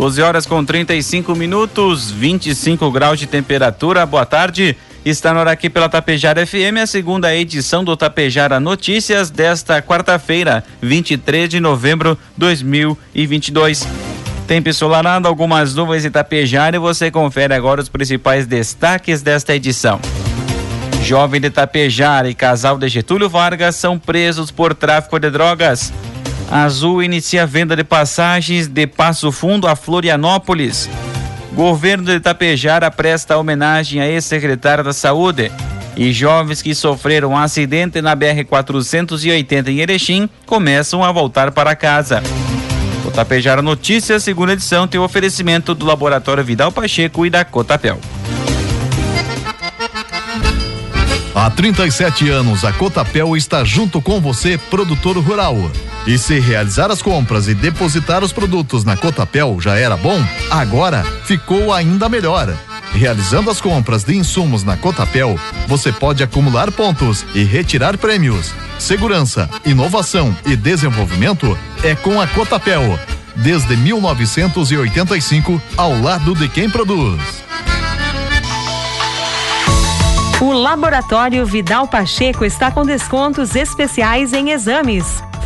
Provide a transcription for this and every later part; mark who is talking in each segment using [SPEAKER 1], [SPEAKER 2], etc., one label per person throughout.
[SPEAKER 1] 12 horas com 35 minutos, 25 graus de temperatura. Boa tarde. Está na hora aqui pela Tapejara FM, a segunda edição do Tapejara Notícias desta quarta-feira, 23 de novembro de 2022. Tempo ensolarado, algumas nuvens em Tapejara e você confere agora os principais destaques desta edição. Jovem de Tapejara e casal de Getúlio Vargas são presos por tráfico de drogas. Azul inicia a venda de passagens de Passo Fundo a Florianópolis. Governo de Itapejara presta homenagem a ex-secretário da Saúde. E jovens que sofreram um acidente na BR-480 em Erechim começam a voltar para casa. O Tapejara Notícias, segunda edição, tem o oferecimento do Laboratório Vidal Pacheco e da Cotapel.
[SPEAKER 2] Há 37 anos, a Cotapel está junto com você, produtor rural. E se realizar as compras e depositar os produtos na Cotapel já era bom, agora ficou ainda melhor. Realizando as compras de insumos na Cotapel, você pode acumular pontos e retirar prêmios. Segurança, inovação e desenvolvimento é com a Cotapel. Desde 1985, ao lado de quem produz.
[SPEAKER 3] O Laboratório Vidal Pacheco está com descontos especiais em exames.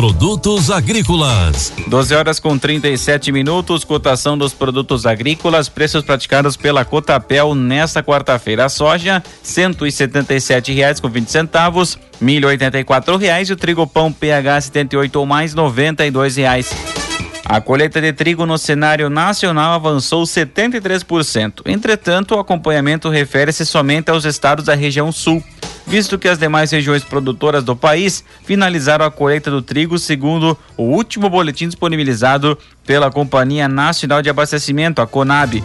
[SPEAKER 4] Produtos agrícolas.
[SPEAKER 1] 12 horas com 37 minutos, cotação dos produtos agrícolas, preços praticados pela Cotapel nesta quarta-feira. A soja, cento e setenta reais com vinte centavos, milho oitenta e quatro reais e o trigo pão PH 78 ou mais noventa e dois reais. A colheita de trigo no cenário nacional avançou 73%. Entretanto, o acompanhamento refere-se somente aos estados da região sul visto que as demais regiões produtoras do país finalizaram a colheita do trigo segundo o último boletim disponibilizado pela Companhia Nacional de Abastecimento, a CONAB.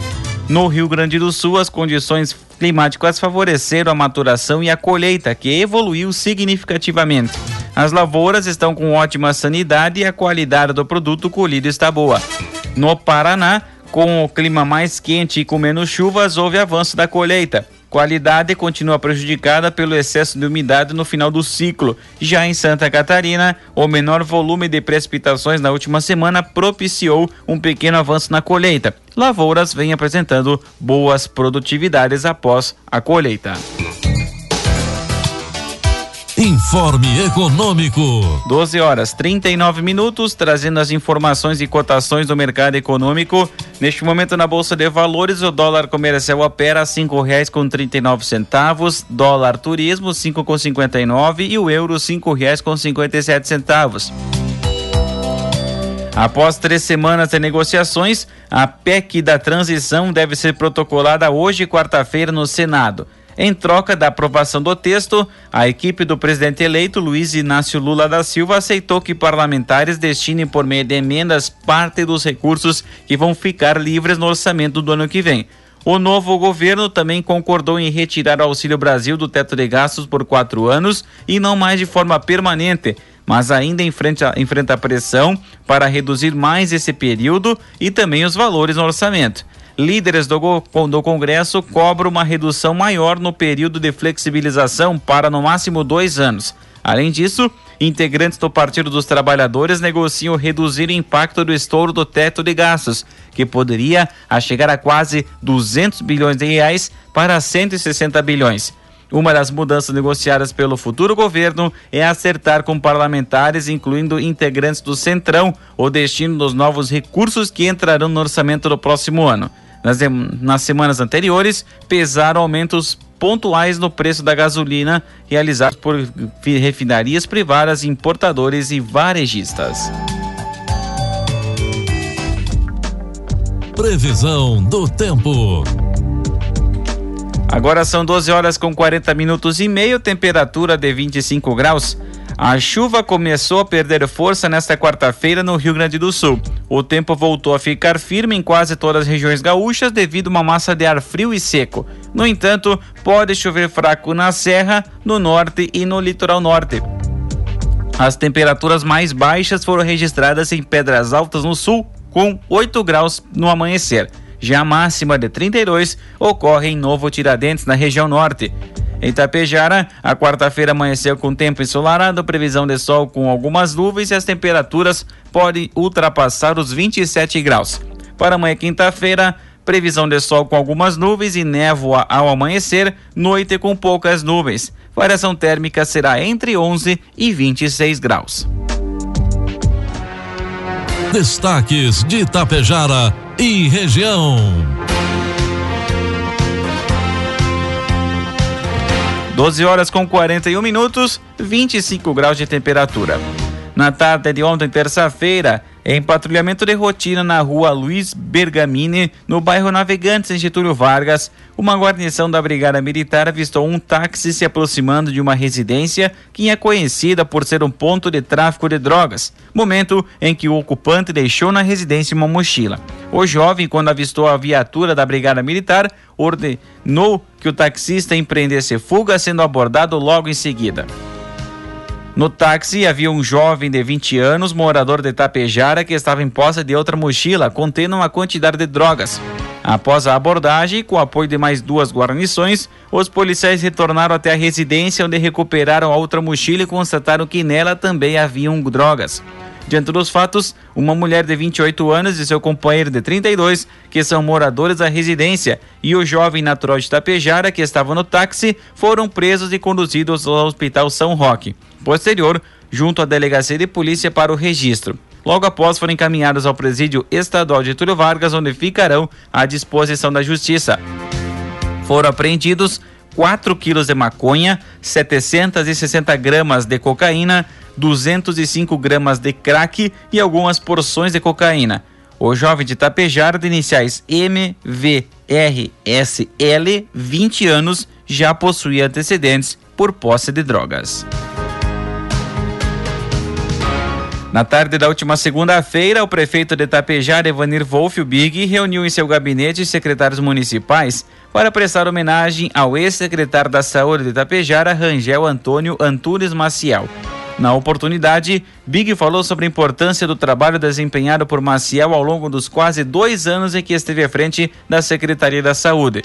[SPEAKER 1] No Rio Grande do Sul, as condições climáticas favoreceram a maturação e a colheita, que evoluiu significativamente. As lavouras estão com ótima sanidade e a qualidade do produto colhido está boa. No Paraná, com o clima mais quente e com menos chuvas, houve avanço da colheita. Qualidade continua prejudicada pelo excesso de umidade no final do ciclo. Já em Santa Catarina, o menor volume de precipitações na última semana propiciou um pequeno avanço na colheita. Lavouras vêm apresentando boas produtividades após a colheita.
[SPEAKER 4] Informe Econômico.
[SPEAKER 1] 12 horas 39 minutos, trazendo as informações e cotações do mercado econômico. Neste momento na Bolsa de Valores, o dólar comercial opera a cinco reais com trinta centavos, dólar turismo cinco com cinquenta e o euro cinco reais com cinquenta centavos. Após três semanas de negociações, a PEC da transição deve ser protocolada hoje, quarta-feira, no Senado. Em troca da aprovação do texto, a equipe do presidente eleito Luiz Inácio Lula da Silva aceitou que parlamentares destinem por meio de emendas parte dos recursos que vão ficar livres no orçamento do ano que vem. O novo governo também concordou em retirar o Auxílio Brasil do teto de gastos por quatro anos e não mais de forma permanente, mas ainda enfrenta, enfrenta pressão para reduzir mais esse período e também os valores no orçamento líderes do, do Congresso cobram uma redução maior no período de flexibilização para no máximo dois anos. Além disso, integrantes do Partido dos Trabalhadores negociam reduzir o impacto do estouro do teto de gastos, que poderia chegar a quase 200 bilhões de reais para 160 bilhões. Uma das mudanças negociadas pelo futuro governo é acertar com parlamentares, incluindo integrantes do Centrão, o destino dos novos recursos que entrarão no orçamento do próximo ano. Nas, nas semanas anteriores, pesaram aumentos pontuais no preço da gasolina realizados por refinarias privadas, importadores e varejistas.
[SPEAKER 4] Previsão do tempo.
[SPEAKER 1] Agora são 12 horas com 40 minutos e meio, temperatura de 25 graus. A chuva começou a perder força nesta quarta-feira no Rio Grande do Sul. O tempo voltou a ficar firme em quase todas as regiões gaúchas devido a uma massa de ar frio e seco. No entanto, pode chover fraco na Serra, no norte e no litoral norte. As temperaturas mais baixas foram registradas em Pedras Altas no sul, com 8 graus no amanhecer. Já a máxima de 32 ocorre em Novo Tiradentes, na região norte. Em Tapejara, a quarta-feira amanheceu com tempo ensolarado, previsão de sol com algumas nuvens e as temperaturas podem ultrapassar os 27 graus. Para amanhã, quinta-feira, previsão de sol com algumas nuvens e névoa ao amanhecer, noite com poucas nuvens. Variação térmica será entre 11 e 26 graus.
[SPEAKER 4] Destaques de Tapejara e região.
[SPEAKER 1] 12 horas com 41 minutos, 25 graus de temperatura. Na tarde de ontem, terça-feira, em patrulhamento de rotina na rua Luiz Bergamini, no bairro Navegantes, em Getúlio Vargas, uma guarnição da Brigada Militar avistou um táxi se aproximando de uma residência que é conhecida por ser um ponto de tráfico de drogas, momento em que o ocupante deixou na residência uma mochila. O jovem, quando avistou a viatura da Brigada Militar, ordenou que o taxista empreendesse fuga, sendo abordado logo em seguida. No táxi havia um jovem de 20 anos, morador de Tapejara, que estava em posse de outra mochila contendo uma quantidade de drogas. Após a abordagem, com o apoio de mais duas guarnições, os policiais retornaram até a residência onde recuperaram a outra mochila e constataram que nela também haviam drogas. Diante dos fatos, uma mulher de 28 anos e seu companheiro de 32, que são moradores da residência, e o jovem natural de Tapejara, que estava no táxi, foram presos e conduzidos ao Hospital São Roque. Posterior, junto à delegacia de polícia para o registro. Logo após foram encaminhados ao presídio estadual de Túlio Vargas, onde ficarão à disposição da justiça. Foram apreendidos 4 quilos de maconha, 760 gramas de cocaína, 205 gramas de crack e algumas porções de cocaína. O jovem de Tapejar, de iniciais MVRSL, 20 anos, já possuía antecedentes por posse de drogas. Na tarde da última segunda-feira, o prefeito de Tapejar, Evanir Wolf, Big, reuniu em seu gabinete secretários municipais para prestar homenagem ao ex-secretário da Saúde de Tapejara, Rangel Antônio Antunes Maciel. Na oportunidade, Big falou sobre a importância do trabalho desempenhado por Maciel ao longo dos quase dois anos em que esteve à frente da Secretaria da Saúde.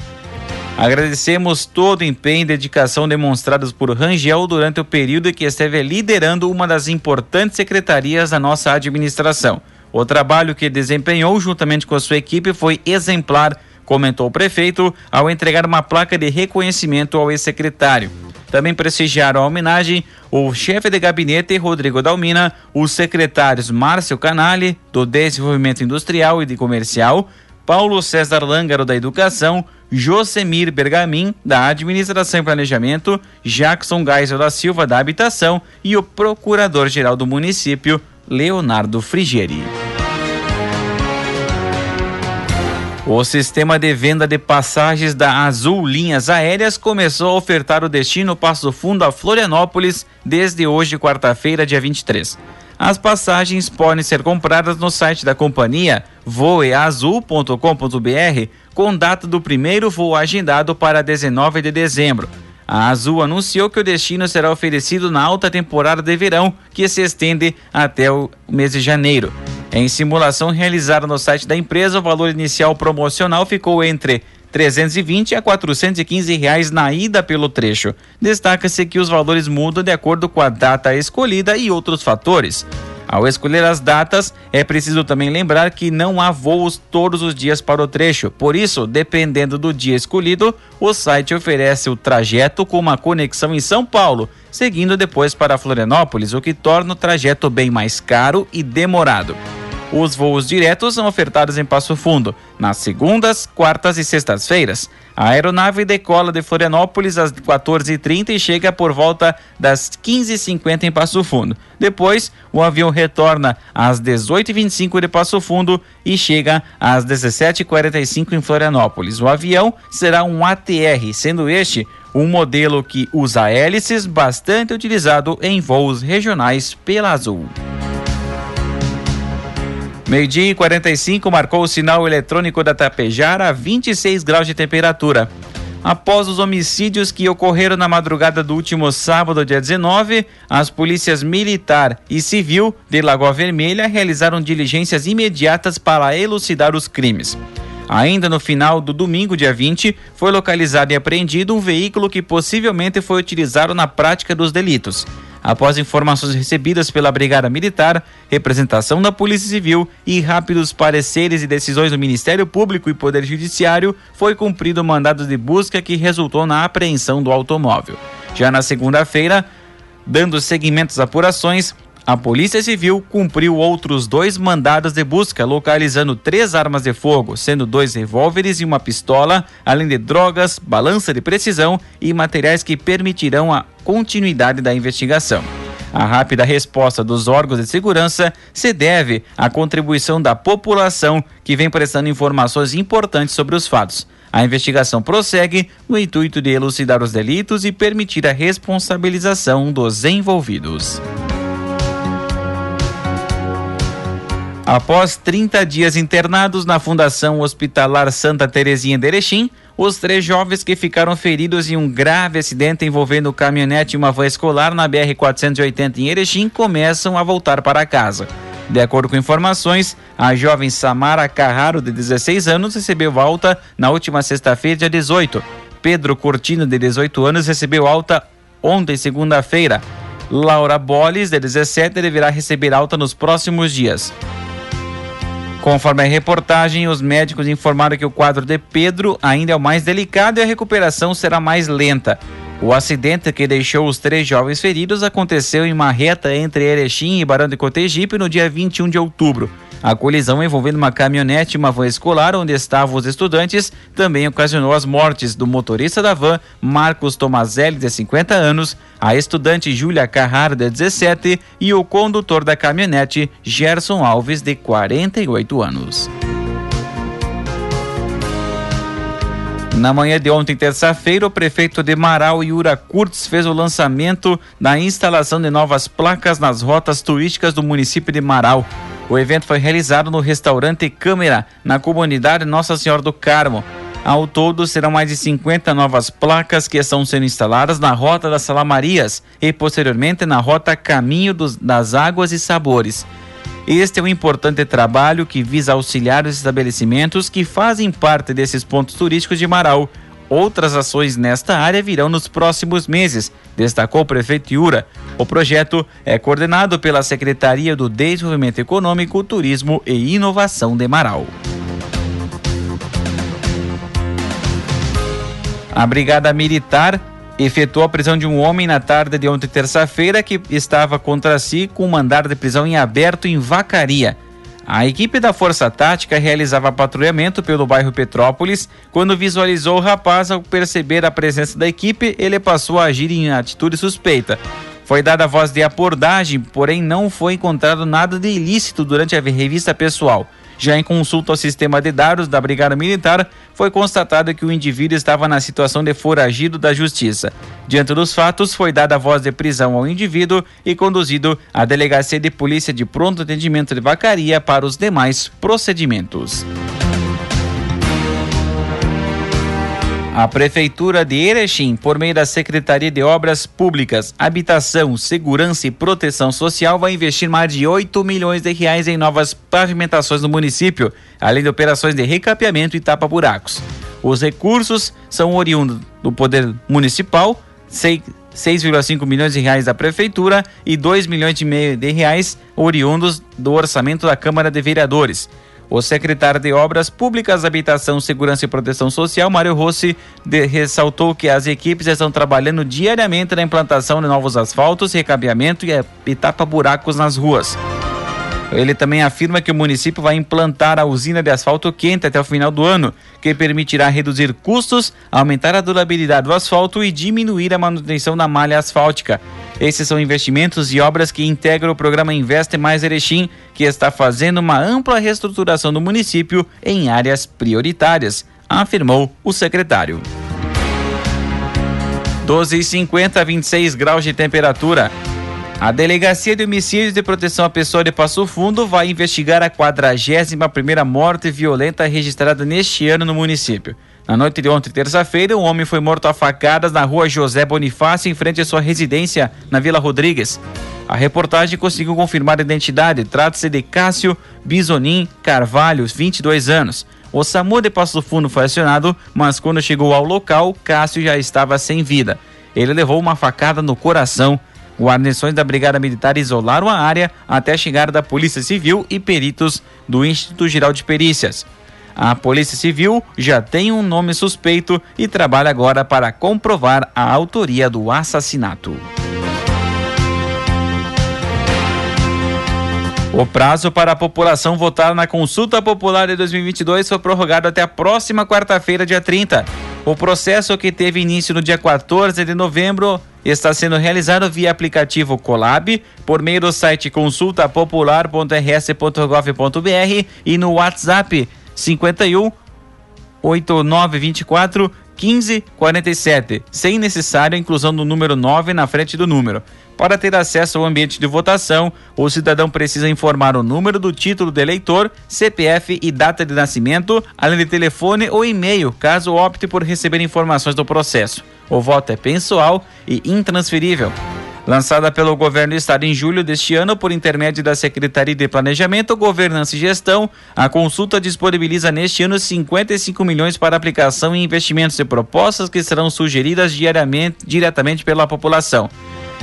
[SPEAKER 1] Agradecemos todo o empenho e dedicação demonstrados por Rangel durante o período em que esteve liderando uma das importantes secretarias da nossa administração. O trabalho que desempenhou juntamente com a sua equipe foi exemplar comentou o prefeito ao entregar uma placa de reconhecimento ao ex-secretário. Também prestigiaram a homenagem o chefe de gabinete Rodrigo Dalmina, os secretários Márcio Canali, do Desenvolvimento Industrial e de Comercial, Paulo César Lângaro, da Educação, Josemir Bergamin, da Administração e Planejamento, Jackson Geisel da Silva, da Habitação e o Procurador-Geral do Município, Leonardo Frigeri. O sistema de venda de passagens da Azul Linhas Aéreas começou a ofertar o destino Passo Fundo a Florianópolis desde hoje, quarta-feira, dia 23. As passagens podem ser compradas no site da companhia voeazul.com.br com data do primeiro voo agendado para 19 de dezembro. A Azul anunciou que o destino será oferecido na alta temporada de verão, que se estende até o mês de janeiro. Em simulação realizada no site da empresa, o valor inicial promocional ficou entre 320 a 415 reais na ida pelo trecho. Destaca-se que os valores mudam de acordo com a data escolhida e outros fatores. Ao escolher as datas, é preciso também lembrar que não há voos todos os dias para o trecho. Por isso, dependendo do dia escolhido, o site oferece o trajeto com uma conexão em São Paulo, seguindo depois para Florianópolis, o que torna o trajeto bem mais caro e demorado. Os voos diretos são ofertados em Passo Fundo, nas segundas, quartas e sextas-feiras. A aeronave decola de Florianópolis às 14h30 e chega por volta das 15h50 em Passo Fundo. Depois, o avião retorna às 18h25 de Passo Fundo e chega às 17h45 em Florianópolis. O avião será um ATR, sendo este um modelo que usa hélices bastante utilizado em voos regionais pela Azul. Meio-dia e 45 marcou o sinal eletrônico da Tapejara a 26 graus de temperatura. Após os homicídios que ocorreram na madrugada do último sábado, dia 19, as polícias militar e civil de Lagoa Vermelha realizaram diligências imediatas para elucidar os crimes. Ainda no final do domingo, dia 20, foi localizado e apreendido um veículo que possivelmente foi utilizado na prática dos delitos após informações recebidas pela Brigada Militar, representação da Polícia Civil e rápidos pareceres e decisões do Ministério Público e Poder Judiciário, foi cumprido o mandado de busca que resultou na apreensão do automóvel. Já na segunda-feira, dando seguimento às apurações, a Polícia Civil cumpriu outros dois mandados de busca, localizando três armas de fogo, sendo dois revólveres e uma pistola, além de drogas, balança de precisão e materiais que permitirão a continuidade da investigação. A rápida resposta dos órgãos de segurança se deve à contribuição da população que vem prestando informações importantes sobre os fatos. A investigação prossegue no intuito de elucidar os delitos e permitir a responsabilização dos envolvidos. Após 30 dias internados na Fundação Hospitalar Santa Terezinha de Erechim, os três jovens que ficaram feridos em um grave acidente envolvendo caminhonete e uma van escolar na BR-480 em Erechim começam a voltar para casa. De acordo com informações, a jovem Samara Carraro, de 16 anos, recebeu alta na última sexta-feira, dia 18. Pedro Cortino, de 18 anos, recebeu alta ontem, segunda-feira. Laura Boles, de 17, deverá receber alta nos próximos dias. Conforme a reportagem, os médicos informaram que o quadro de Pedro ainda é o mais delicado e a recuperação será mais lenta. O acidente que deixou os três jovens feridos aconteceu em uma reta entre Erechim e Barão de Cotegipe no dia 21 de outubro. A colisão envolvendo uma caminhonete e uma van escolar onde estavam os estudantes também ocasionou as mortes do motorista da van, Marcos Tomazelli, de 50 anos, a estudante Júlia Carrara, de 17, e o condutor da caminhonete, Gerson Alves, de 48 anos. Na manhã de ontem, terça-feira, o prefeito de Marau, Yura Kurtz, fez o lançamento da instalação de novas placas nas rotas turísticas do município de Marau. O evento foi realizado no restaurante Câmara, na comunidade Nossa Senhora do Carmo. Ao todo, serão mais de 50 novas placas que estão sendo instaladas na Rota das Salamarias e, posteriormente, na Rota Caminho dos, das Águas e Sabores. Este é um importante trabalho que visa auxiliar os estabelecimentos que fazem parte desses pontos turísticos de Marau, Outras ações nesta área virão nos próximos meses, destacou o prefeito Iura. O projeto é coordenado pela Secretaria do Desenvolvimento Econômico, Turismo e Inovação de Marau. A Brigada Militar efetuou a prisão de um homem na tarde de ontem, terça-feira, que estava contra si com um mandado de prisão em aberto em Vacaria. A equipe da Força Tática realizava patrulhamento pelo bairro Petrópolis. Quando visualizou o rapaz, ao perceber a presença da equipe, ele passou a agir em atitude suspeita. Foi dada voz de abordagem, porém não foi encontrado nada de ilícito durante a revista pessoal. Já em consulta ao sistema de dados da Brigada Militar, foi constatado que o indivíduo estava na situação de foragido da Justiça. Diante dos fatos, foi dada a voz de prisão ao indivíduo e conduzido à Delegacia de Polícia de Pronto Atendimento de Vacaria para os demais procedimentos. A Prefeitura de Erechim, por meio da Secretaria de Obras Públicas, Habitação, Segurança e Proteção Social, vai investir mais de 8 milhões de reais em novas pavimentações no município, além de operações de recapeamento e tapa-buracos. Os recursos são oriundos do Poder Municipal, 6,5 milhões de reais da prefeitura e 2 milhões e meio de reais oriundos do orçamento da Câmara de Vereadores. O secretário de Obras Públicas, Habitação, Segurança e Proteção Social, Mário Rossi, de, ressaltou que as equipes estão trabalhando diariamente na implantação de novos asfaltos, recabeamento e, e tapa-buracos nas ruas. Ele também afirma que o município vai implantar a usina de asfalto quente até o final do ano, que permitirá reduzir custos, aumentar a durabilidade do asfalto e diminuir a manutenção da malha asfáltica. Esses são investimentos e obras que integram o programa Investe Mais Erechim, que está fazendo uma ampla reestruturação do município em áreas prioritárias, afirmou o secretário. 12,50 26 graus de temperatura. A Delegacia de Homicídios e Proteção à Pessoa de Passo Fundo vai investigar a 41ª morte violenta registrada neste ano no município. Na noite de ontem, terça-feira, um homem foi morto a facadas na rua José Bonifácio, em frente à sua residência, na Vila Rodrigues. A reportagem conseguiu confirmar a identidade. Trata-se de Cássio Bisonim Carvalho, 22 anos. O SAMU de Passo Fundo foi acionado, mas quando chegou ao local, Cássio já estava sem vida. Ele levou uma facada no coração Guarnições da Brigada Militar isolaram a área até a chegada da Polícia Civil e peritos do Instituto Geral de Perícias. A Polícia Civil já tem um nome suspeito e trabalha agora para comprovar a autoria do assassinato. O prazo para a população votar na consulta popular de 2022 foi prorrogado até a próxima quarta-feira, dia 30. O processo que teve início no dia 14 de novembro está sendo realizado via aplicativo Colab, por meio do site consultapopular.rs.gov.br e no WhatsApp 51 8924 1547, sem necessário a inclusão do número 9 na frente do número. Para ter acesso ao ambiente de votação, o cidadão precisa informar o número do título de eleitor, CPF e data de nascimento, além de telefone ou e-mail, caso opte por receber informações do processo. O voto é pessoal e intransferível. Lançada pelo governo do estado em julho deste ano por intermédio da Secretaria de Planejamento, Governança e Gestão, a consulta disponibiliza neste ano 55 milhões para aplicação em investimentos e propostas que serão sugeridas diariamente, diretamente pela população.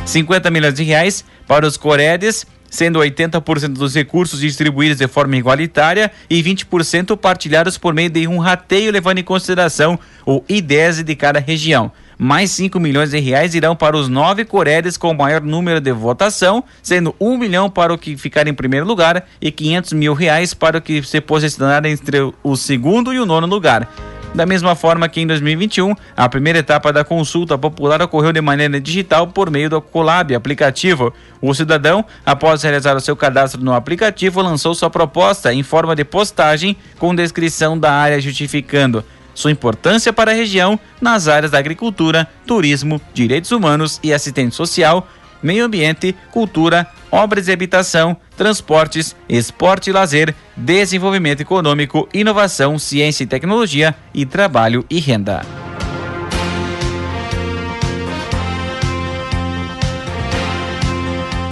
[SPEAKER 1] 50 milhões de reais para os Coredes, sendo 80% dos recursos distribuídos de forma igualitária e 20% partilhados por meio de um rateio levando em consideração o I10 de cada região. Mais 5 milhões de reais irão para os nove Coredes com maior número de votação, sendo 1 milhão para o que ficar em primeiro lugar e 500 mil reais para o que se posicionar entre o segundo e o nono lugar. Da mesma forma que em 2021, a primeira etapa da consulta popular ocorreu de maneira digital por meio do Colab aplicativo. O cidadão, após realizar o seu cadastro no aplicativo, lançou sua proposta em forma de postagem com descrição da área justificando sua importância para a região nas áreas da agricultura, turismo, direitos humanos e assistente social, meio ambiente, cultura, obras e habitação, transportes, esporte e lazer, desenvolvimento econômico, inovação, ciência e tecnologia e trabalho e renda.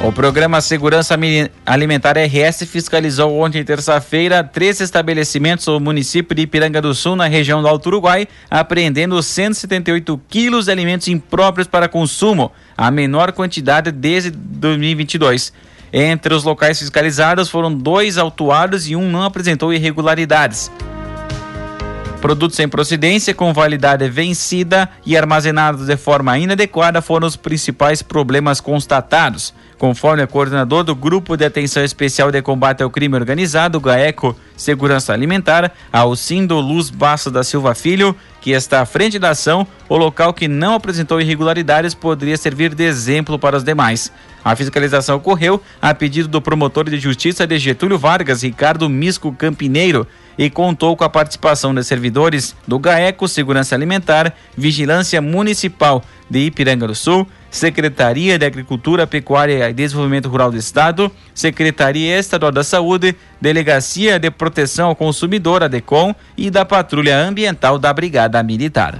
[SPEAKER 1] O programa Segurança Alimentar RS fiscalizou ontem, terça-feira, três estabelecimentos do município de Ipiranga do Sul, na região do Alto Uruguai, apreendendo 178 quilos de alimentos impróprios para consumo, a menor quantidade desde 2022. Entre os locais fiscalizados foram dois autuados e um não apresentou irregularidades. Produtos sem procedência, com validade vencida e armazenados de forma inadequada foram os principais problemas constatados. Conforme a coordenador do Grupo de Atenção Especial de Combate ao Crime Organizado, GAECO Segurança Alimentar, Alcindo Luz Bassa da Silva Filho, que está à frente da ação, o local que não apresentou irregularidades poderia servir de exemplo para os demais. A fiscalização ocorreu a pedido do promotor de justiça de Getúlio Vargas, Ricardo Misco Campineiro, e contou com a participação de servidores do GAECO Segurança Alimentar, Vigilância Municipal de Ipiranga do Sul, Secretaria de Agricultura, Pecuária e Desenvolvimento Rural do Estado, Secretaria Estadual da Saúde, Delegacia de Proteção ao Consumidor, a DECOM, e da Patrulha Ambiental da Brigada Militar.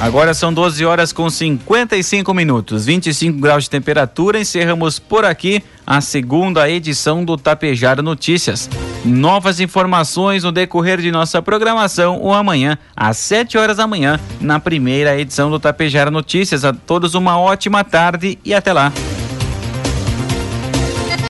[SPEAKER 1] Agora são 12 horas com 55 minutos, 25 graus de temperatura. Encerramos por aqui a segunda edição do Tapejara Notícias. Novas informações no decorrer de nossa programação ou amanhã, às 7 horas da manhã, na primeira edição do Tapejara Notícias. A todos uma ótima tarde e até lá.